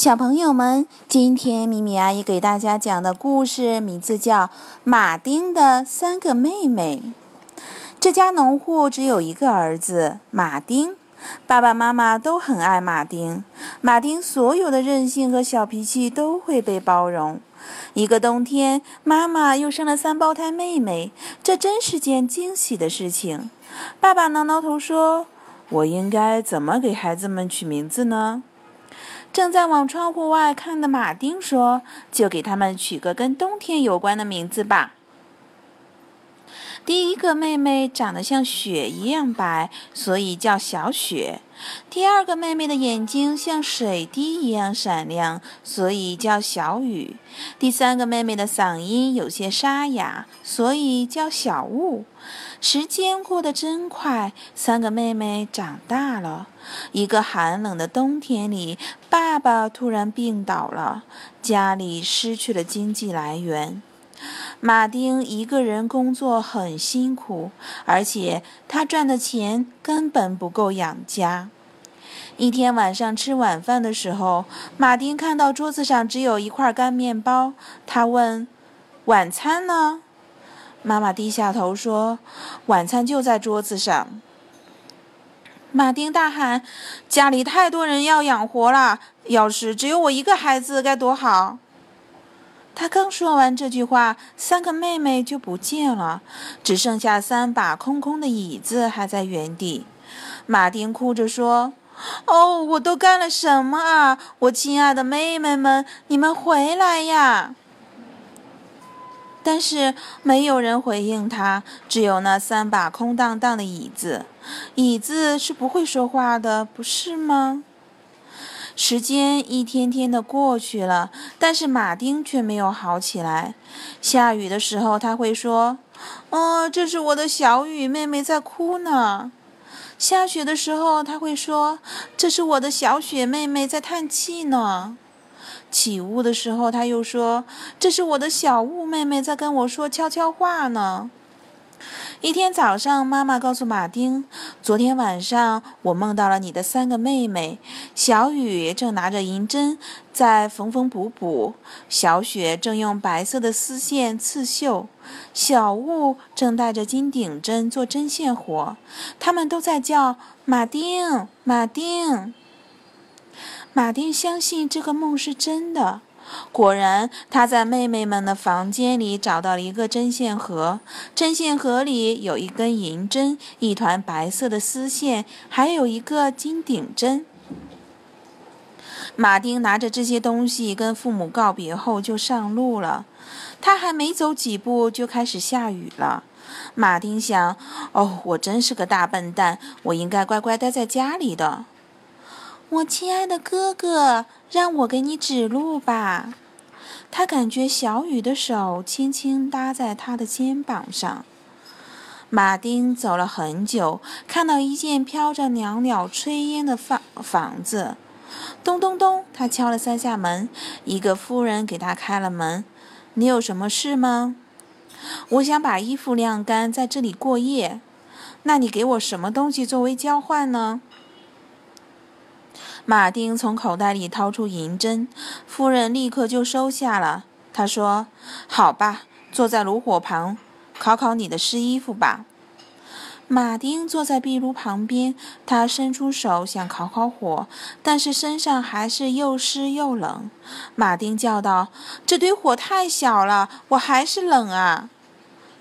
小朋友们，今天米米阿姨给大家讲的故事名字叫《马丁的三个妹妹》。这家农户只有一个儿子马丁，爸爸妈妈都很爱马丁。马丁所有的任性和小脾气都会被包容。一个冬天，妈妈又生了三胞胎妹妹，这真是件惊喜的事情。爸爸挠挠头说：“我应该怎么给孩子们取名字呢？”正在往窗户外看的马丁说：“就给他们取个跟冬天有关的名字吧。”第一个妹妹长得像雪一样白，所以叫小雪。第二个妹妹的眼睛像水滴一样闪亮，所以叫小雨。第三个妹妹的嗓音有些沙哑，所以叫小雾。时间过得真快，三个妹妹长大了。一个寒冷的冬天里，爸爸突然病倒了，家里失去了经济来源。马丁一个人工作很辛苦，而且他赚的钱根本不够养家。一天晚上吃晚饭的时候，马丁看到桌子上只有一块干面包，他问：“晚餐呢？”妈妈低下头说：“晚餐就在桌子上。”马丁大喊：“家里太多人要养活了，要是只有我一个孩子该多好！”他刚说完这句话，三个妹妹就不见了，只剩下三把空空的椅子还在原地。马丁哭着说：“哦，我都干了什么啊？我亲爱的妹妹们，你们回来呀！”但是没有人回应他，只有那三把空荡荡的椅子。椅子是不会说话的，不是吗？时间一天天的过去了，但是马丁却没有好起来。下雨的时候，他会说：“哦，这是我的小雨妹妹在哭呢。”下雪的时候，他会说：“这是我的小雪妹妹在叹气呢。”起雾的时候，他又说：“这是我的小雾妹妹在跟我说悄悄话呢。”一天早上，妈妈告诉马丁：“昨天晚上我梦到了你的三个妹妹。小雨正拿着银针在缝缝补补，小雪正用白色的丝线刺绣，小雾正带着金顶针做针线活。他们都在叫马丁，马丁。马丁相信这个梦是真的。”果然，他在妹妹们的房间里找到了一个针线盒，针线盒里有一根银针、一团白色的丝线，还有一个金顶针。马丁拿着这些东西跟父母告别后就上路了。他还没走几步，就开始下雨了。马丁想：“哦，我真是个大笨蛋，我应该乖乖待在家里的。”我亲爱的哥哥，让我给你指路吧。他感觉小雨的手轻轻搭在他的肩膀上。马丁走了很久，看到一间飘着袅袅炊烟的房房子。咚咚咚，他敲了三下门，一个妇人给他开了门。你有什么事吗？我想把衣服晾干，在这里过夜。那你给我什么东西作为交换呢？马丁从口袋里掏出银针，夫人立刻就收下了。他说：“好吧，坐在炉火旁，烤烤你的湿衣服吧。”马丁坐在壁炉旁边，他伸出手想烤烤火，但是身上还是又湿又冷。马丁叫道：“这堆火太小了，我还是冷啊！”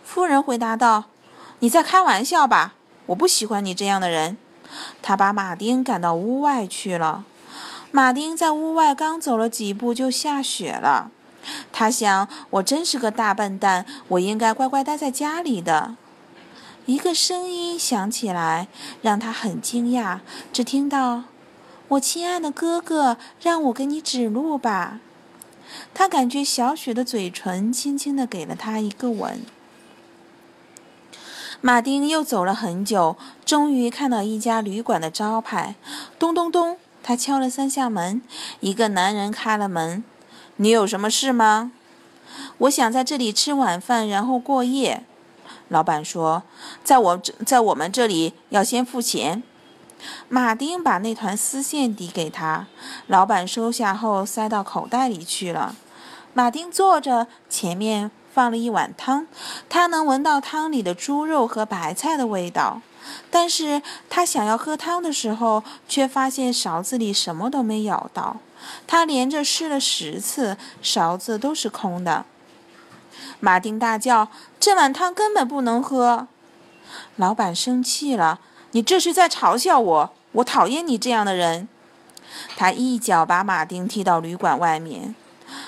夫人回答道：“你在开玩笑吧？我不喜欢你这样的人。”他把马丁赶到屋外去了。马丁在屋外刚走了几步，就下雪了。他想：“我真是个大笨蛋，我应该乖乖待在家里的。”一个声音响起来，让他很惊讶。只听到：“我亲爱的哥哥，让我给你指路吧。”他感觉小雪的嘴唇轻轻地给了他一个吻。马丁又走了很久，终于看到一家旅馆的招牌。咚咚咚，他敲了三下门。一个男人开了门。“你有什么事吗？”“我想在这里吃晚饭，然后过夜。”老板说。“在我在我们这里要先付钱。”马丁把那团丝线递给他，老板收下后塞到口袋里去了。马丁坐着，前面放了一碗汤，他能闻到汤里的猪肉和白菜的味道。但是他想要喝汤的时候，却发现勺子里什么都没舀到。他连着试了十次，勺子都是空的。马丁大叫：“这碗汤根本不能喝！”老板生气了：“你这是在嘲笑我！我讨厌你这样的人！”他一脚把马丁踢到旅馆外面。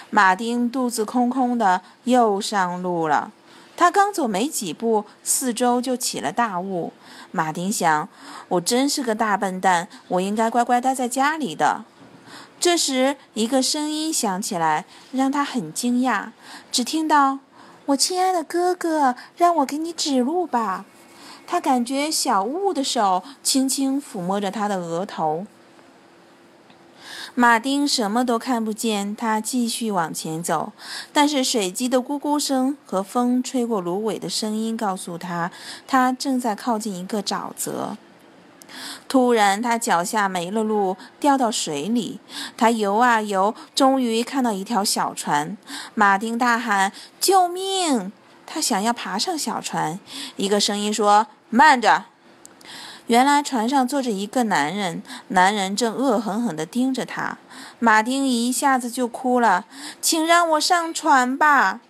马丁肚子空空的，又上路了。他刚走没几步，四周就起了大雾。马丁想：“我真是个大笨蛋，我应该乖乖待在家里的。”这时，一个声音响起来，让他很惊讶。只听到：“我亲爱的哥哥，让我给你指路吧。”他感觉小雾的手轻轻抚摸着他的额头。马丁什么都看不见，他继续往前走。但是水鸡的咕咕声和风吹过芦苇的声音告诉他，他正在靠近一个沼泽。突然，他脚下没了路，掉到水里。他游啊游，终于看到一条小船。马丁大喊：“救命！”他想要爬上小船。一个声音说：“慢着。”原来船上坐着一个男人，男人正恶狠狠地盯着他。马丁一下子就哭了：“请让我上船吧！”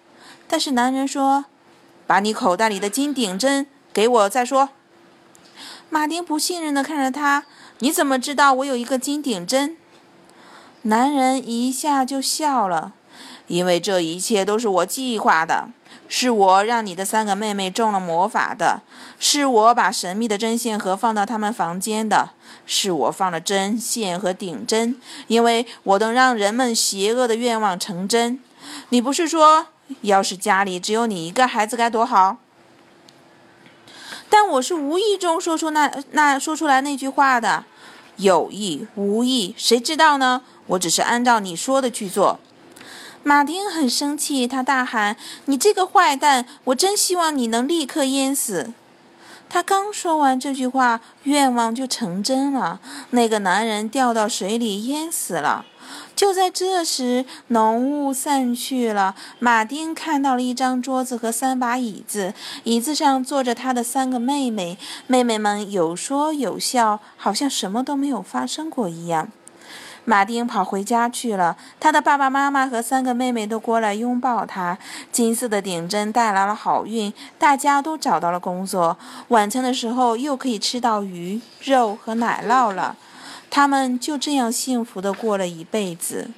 但是男人说：“把你口袋里的金顶针给我再说。”马丁不信任地看着他：“你怎么知道我有一个金顶针？”男人一下就笑了：“因为这一切都是我计划的。”是我让你的三个妹妹中了魔法的，是我把神秘的针线盒放到他们房间的，是我放了针线和顶针，因为我能让人们邪恶的愿望成真。你不是说，要是家里只有你一个孩子该多好？但我是无意中说出那那说出来那句话的，有意无意，谁知道呢？我只是按照你说的去做。马丁很生气，他大喊：“你这个坏蛋！我真希望你能立刻淹死。”他刚说完这句话，愿望就成真了。那个男人掉到水里淹死了。就在这时，浓雾散去了。马丁看到了一张桌子和三把椅子，椅子上坐着他的三个妹妹。妹妹们有说有笑，好像什么都没有发生过一样。马丁跑回家去了，他的爸爸妈妈和三个妹妹都过来拥抱他。金色的顶针带来了好运，大家都找到了工作。晚餐的时候又可以吃到鱼肉和奶酪了。他们就这样幸福的过了一辈子。